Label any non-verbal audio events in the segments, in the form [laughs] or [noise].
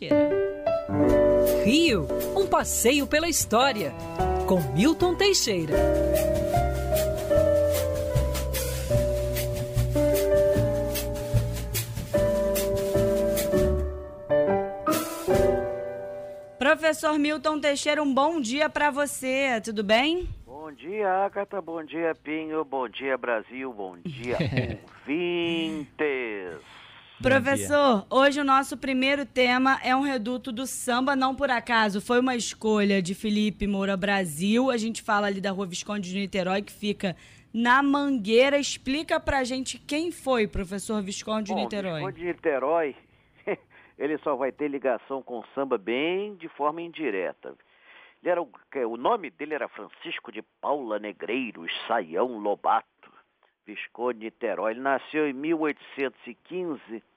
Teixeira. Rio, um passeio pela história, com Milton Teixeira. Professor Milton Teixeira, um bom dia para você, tudo bem? Bom dia, Agatha, bom dia, Pinho, bom dia, Brasil, bom dia, [laughs] ouvintes. Professor, hoje o nosso primeiro tema é um reduto do samba, não por acaso. Foi uma escolha de Felipe Moura Brasil. A gente fala ali da Rua Visconde de Niterói, que fica na Mangueira. Explica pra gente quem foi, professor Visconde Bom, de Niterói. Visconde de Niterói, [laughs] ele só vai ter ligação com o samba bem de forma indireta. Ele era o, o nome dele era Francisco de Paula Negreiros Saião Lobato, Visconde de Niterói. Ele nasceu em 1815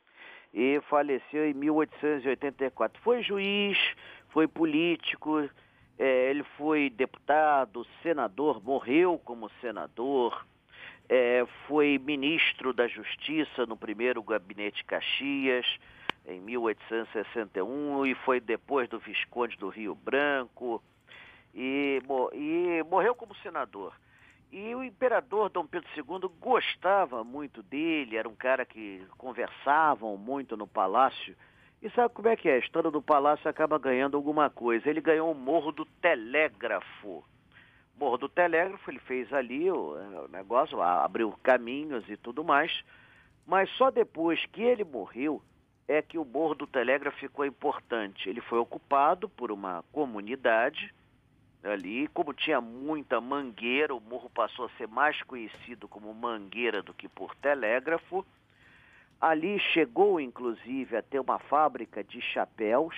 e faleceu em 1884. Foi juiz, foi político, é, ele foi deputado, senador, morreu como senador, é, foi ministro da Justiça no primeiro gabinete Caxias, em 1861, e foi depois do Visconde do Rio Branco, e, e morreu como senador. E o imperador Dom Pedro II gostava muito dele, era um cara que conversavam muito no palácio. E sabe como é que é? A história do palácio acaba ganhando alguma coisa. Ele ganhou o Morro do Telégrafo. Morro do Telégrafo, ele fez ali o, o negócio, abriu caminhos e tudo mais. Mas só depois que ele morreu é que o Morro do Telégrafo ficou importante. Ele foi ocupado por uma comunidade ali, como tinha muita mangueira, o morro passou a ser mais conhecido como Mangueira do que por Telégrafo. Ali chegou, inclusive, a ter uma fábrica de chapéus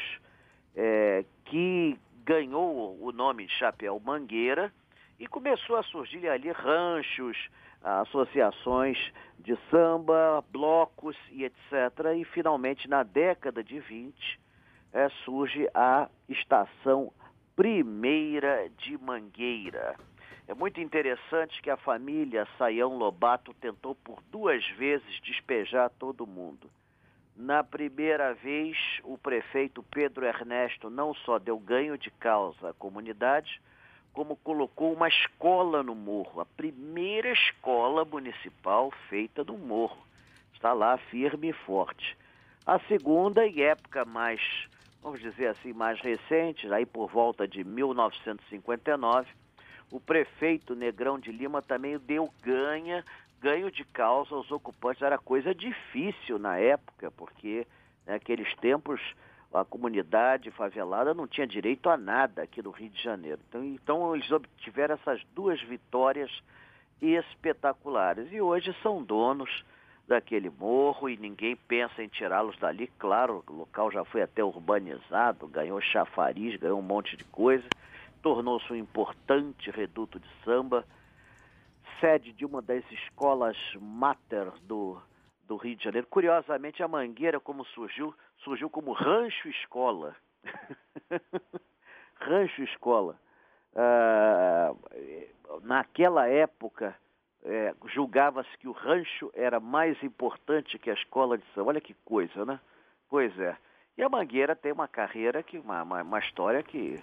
é, que ganhou o nome de Chapéu Mangueira e começou a surgir ali ranchos, associações de samba, blocos e etc. E finalmente, na década de 20, é, surge a estação Primeira de Mangueira. É muito interessante que a família Saião Lobato tentou por duas vezes despejar todo mundo. Na primeira vez, o prefeito Pedro Ernesto não só deu ganho de causa à comunidade, como colocou uma escola no morro, a primeira escola municipal feita no morro. Está lá firme e forte. A segunda, em época mais, vamos dizer assim, mais recente, aí por volta de 1959, o prefeito Negrão de Lima também deu ganha, ganho de causa aos ocupantes. Era coisa difícil na época, porque naqueles tempos a comunidade favelada não tinha direito a nada aqui no Rio de Janeiro. Então, então eles obtiveram essas duas vitórias espetaculares e hoje são donos daquele morro e ninguém pensa em tirá-los dali. Claro, o local já foi até urbanizado, ganhou chafariz, ganhou um monte de coisa, tornou-se um importante reduto de samba, sede de uma das escolas mater do, do Rio de Janeiro. Curiosamente, a Mangueira, como surgiu, surgiu como rancho escola. [laughs] rancho escola. Uh, naquela época, é, julgava-se que o rancho era mais importante que a escola de samba. Olha que coisa, né? Pois é. E a Mangueira tem uma carreira, que uma, uma, uma história que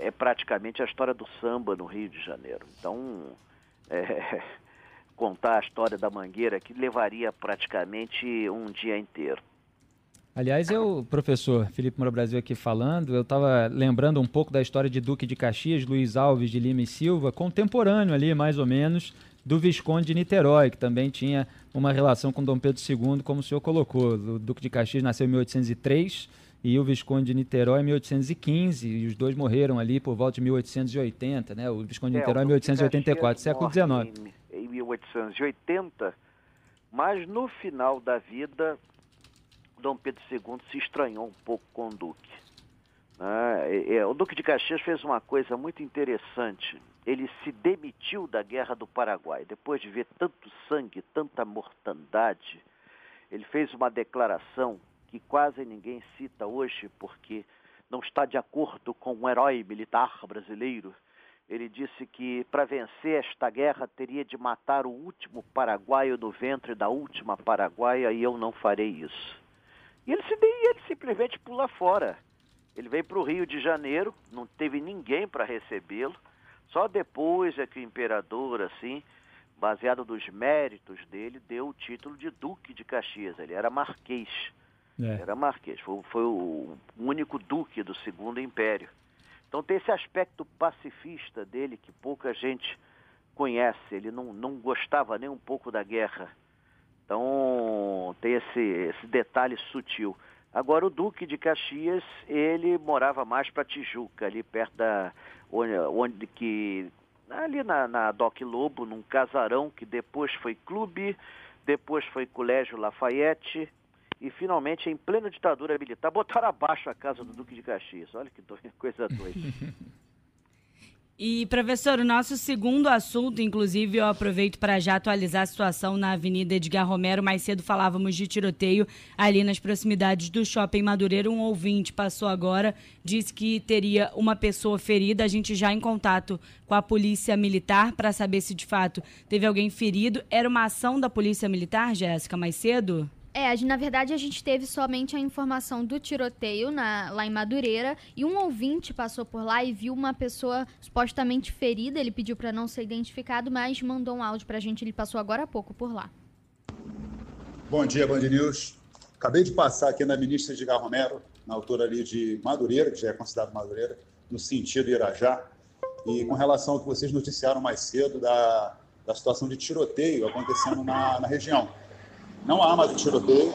é praticamente a história do samba no Rio de Janeiro. Então, é, [laughs] contar a história da Mangueira que levaria praticamente um dia inteiro. Aliás, eu, professor Felipe Moura Brasil aqui falando, eu estava lembrando um pouco da história de Duque de Caxias, Luiz Alves de Lima e Silva, contemporâneo ali, mais ou menos, do Visconde de Niterói, que também tinha uma relação com Dom Pedro II, como o senhor colocou. O Duque de Caxias nasceu em 1803 e o Visconde de Niterói em 1815, e os dois morreram ali por volta de 1880, né? O Visconde de é, Niterói em 1884, século XIX. Em, em 1880, mas no final da vida, Dom Pedro II se estranhou um pouco com o Duque. Ah, o Duque de Caxias fez uma coisa muito interessante ele se demitiu da Guerra do Paraguai. Depois de ver tanto sangue, tanta mortandade, ele fez uma declaração que quase ninguém cita hoje porque não está de acordo com um herói militar brasileiro. Ele disse que para vencer esta guerra teria de matar o último paraguaio do ventre da última paraguaia e eu não farei isso. E ele, se, ele simplesmente pula fora. Ele veio para o Rio de Janeiro, não teve ninguém para recebê-lo. Só depois é que o imperador, assim, baseado nos méritos dele, deu o título de Duque de Caxias. Ele era marquês. É. Era marquês. Foi, foi o único duque do Segundo Império. Então tem esse aspecto pacifista dele que pouca gente conhece. Ele não, não gostava nem um pouco da guerra. Então tem esse, esse detalhe sutil. Agora o Duque de Caxias, ele morava mais para Tijuca, ali perto da onde, que ali na, na Doc Lobo, num casarão que depois foi clube, depois foi Colégio Lafayette e finalmente em plena ditadura militar botaram abaixo a casa do Duque de Caxias. Olha que [laughs] coisa doida. [laughs] E, professor, o nosso segundo assunto, inclusive, eu aproveito para já atualizar a situação na Avenida Edgar Romero. Mais cedo falávamos de tiroteio ali nas proximidades do Shopping Madureira. Um ouvinte passou agora, disse que teria uma pessoa ferida. A gente já em contato com a Polícia Militar para saber se de fato teve alguém ferido. Era uma ação da Polícia Militar, Jéssica, mais cedo? É, na verdade a gente teve somente a informação do tiroteio na, lá em Madureira e um ouvinte passou por lá e viu uma pessoa supostamente ferida. Ele pediu para não ser identificado, mas mandou um áudio para a gente. Ele passou agora há pouco por lá. Bom dia, Band News. Acabei de passar aqui na ministra de Romero, na altura ali de Madureira, que já é considerado Madureira, no sentido Irajá. E com relação ao que vocês noticiaram mais cedo da, da situação de tiroteio acontecendo na, na região. Não há mais tiroteio,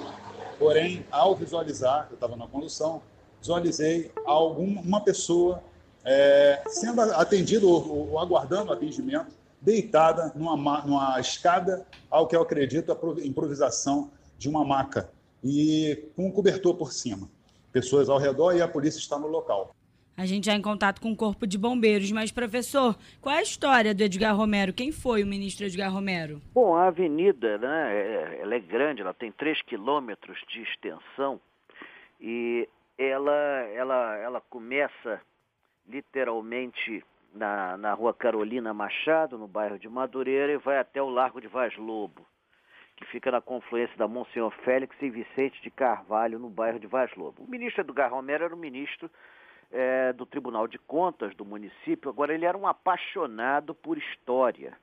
porém, ao visualizar, eu estava na condução, visualizei alguma pessoa é, sendo atendida ou, ou, aguardando atendimento, deitada numa, numa escada, ao que eu acredito, a improvisação de uma maca e com um cobertor por cima. Pessoas ao redor e a polícia está no local. A gente já é em contato com o Corpo de Bombeiros. Mas, professor, qual é a história do Edgar Romero? Quem foi o ministro Edgar Romero? Bom, a avenida, né, é, ela é grande, ela tem 3 quilômetros de extensão e ela, ela, ela começa literalmente na, na rua Carolina Machado, no bairro de Madureira, e vai até o Largo de Vaz Lobo, que fica na confluência da Monsenhor Félix e Vicente de Carvalho, no bairro de Vaz Lobo. O ministro Edgar Romero era o ministro é, do Tribunal de Contas do município. Agora, ele era um apaixonado por história.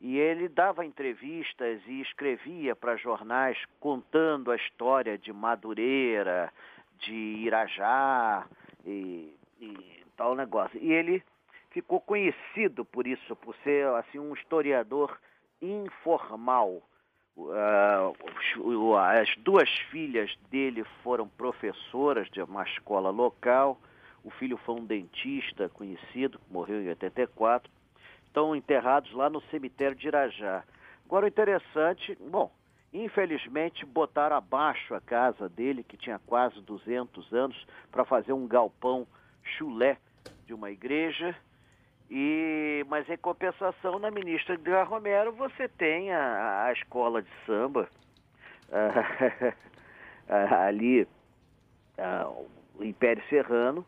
E ele dava entrevistas e escrevia para jornais contando a história de Madureira, de Irajá e, e tal negócio. E ele ficou conhecido por isso, por ser assim um historiador informal. Uh, as duas filhas dele foram professoras de uma escola local o filho foi um dentista conhecido, morreu em 84. Estão enterrados lá no cemitério de Irajá. Agora, o interessante, bom, infelizmente botaram abaixo a casa dele, que tinha quase 200 anos, para fazer um galpão chulé de uma igreja. E, mas em compensação, na ministra de Romero, você tem a, a escola de samba [laughs] ali, o Império Serrano,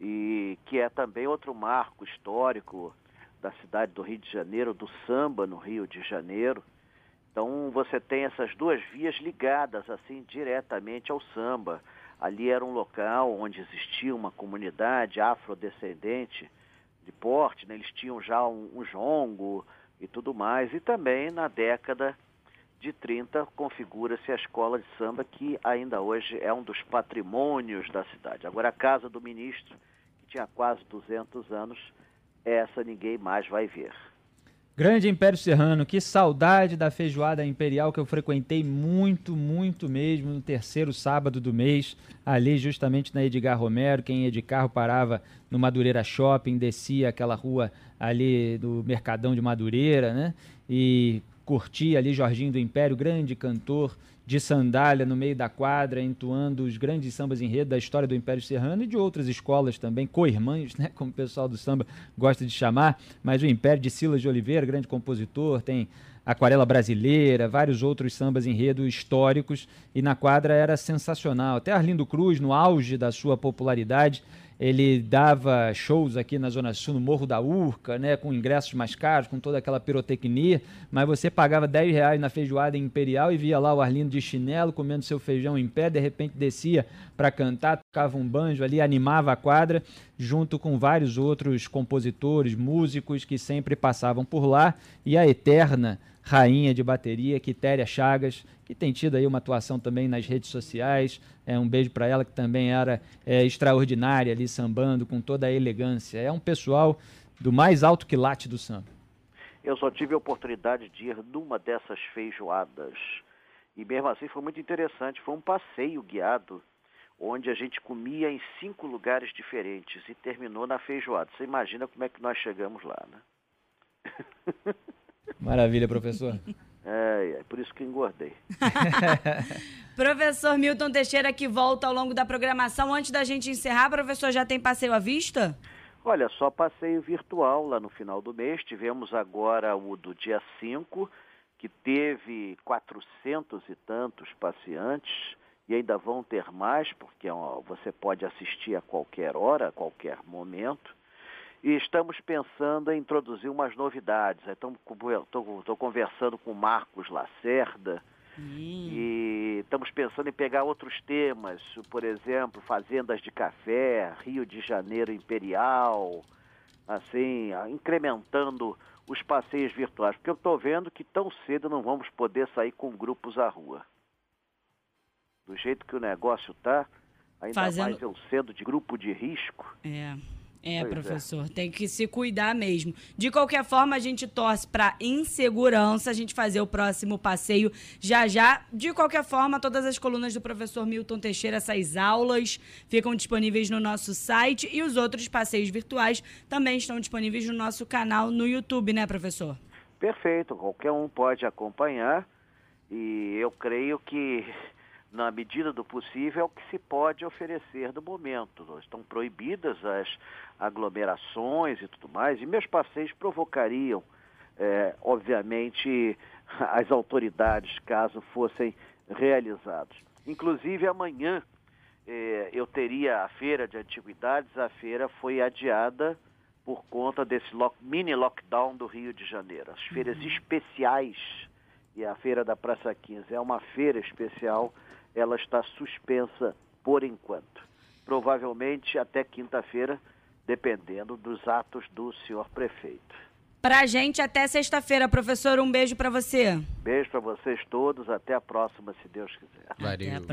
e que é também outro marco histórico da cidade do Rio de Janeiro, do samba no Rio de Janeiro. Então você tem essas duas vias ligadas assim diretamente ao samba. Ali era um local onde existia uma comunidade afrodescendente de porte, né? eles tinham já um, um jongo e tudo mais. E também na década de 30 configura-se a escola de samba que ainda hoje é um dos patrimônios da cidade. Agora a casa do ministro tinha quase 200 anos, essa ninguém mais vai ver. Grande Império Serrano, que saudade da feijoada imperial que eu frequentei muito, muito mesmo no terceiro sábado do mês, ali justamente na Edgar Romero. Quem ia de carro parava no Madureira Shopping, descia aquela rua ali do Mercadão de Madureira, né? E curtia ali Jorginho do Império, grande cantor de sandália no meio da quadra, entoando os grandes sambas enredo da história do Império Serrano e de outras escolas também, co-irmãs, né, como o pessoal do samba gosta de chamar, mas o Império de Silas de Oliveira, grande compositor, tem Aquarela Brasileira, vários outros sambas enredo históricos, e na quadra era sensacional. Até Arlindo Cruz, no auge da sua popularidade, ele dava shows aqui na Zona Sul, no Morro da Urca, né, com ingressos mais caros, com toda aquela pirotecnia, mas você pagava 10 reais na feijoada imperial e via lá o Arlindo de chinelo, comendo seu feijão em pé, de repente descia para cantar, tocava um banjo ali, animava a quadra, junto com vários outros compositores, músicos que sempre passavam por lá, e a eterna rainha de bateria, Quitéria Chagas, que tem tido aí uma atuação também nas redes sociais. É, um beijo para ela, que também era é, extraordinária ali, sambando com toda a elegância. É um pessoal do mais alto quilate do samba. Eu só tive a oportunidade de ir numa dessas feijoadas. E mesmo assim foi muito interessante. Foi um passeio guiado, onde a gente comia em cinco lugares diferentes e terminou na feijoada. Você imagina como é que nós chegamos lá, né? [laughs] Maravilha, professor. É, é por isso que engordei. [laughs] professor Milton Teixeira que volta ao longo da programação. Antes da gente encerrar, professor, já tem passeio à vista? Olha, só passeio virtual lá no final do mês. Tivemos agora o do dia 5, que teve 400 e tantos passeantes e ainda vão ter mais, porque ó, você pode assistir a qualquer hora, a qualquer momento. E estamos pensando em introduzir umas novidades. Estou conversando com o Marcos Lacerda hum. e estamos pensando em pegar outros temas, por exemplo, fazendas de café, Rio de Janeiro Imperial, assim, incrementando os passeios virtuais, porque eu estou vendo que tão cedo não vamos poder sair com grupos à rua. Do jeito que o negócio está, ainda Fazendo... mais eu sendo de grupo de risco. É. É, pois é. professor, é. tem que se cuidar mesmo. De qualquer forma, a gente torce para insegurança, a gente fazer o próximo passeio já já. De qualquer forma, todas as colunas do professor Milton Teixeira, essas aulas, ficam disponíveis no nosso site e os outros passeios virtuais também estão disponíveis no nosso canal no YouTube, né, professor? Perfeito, qualquer um pode acompanhar e eu creio que na medida do possível, é o que se pode oferecer no momento. Estão proibidas as aglomerações e tudo mais, e meus passeios provocariam, é, obviamente, [laughs] as autoridades caso fossem realizados. Inclusive, amanhã é, eu teria a feira de antiguidades, a feira foi adiada por conta desse lock, mini lockdown do Rio de Janeiro. As feiras uhum. especiais, e a feira da Praça 15 é uma feira especial ela está suspensa por enquanto. Provavelmente até quinta-feira, dependendo dos atos do senhor prefeito. Pra gente até sexta-feira, professor, um beijo para você. Beijo para vocês todos, até a próxima, se Deus quiser. Valeu.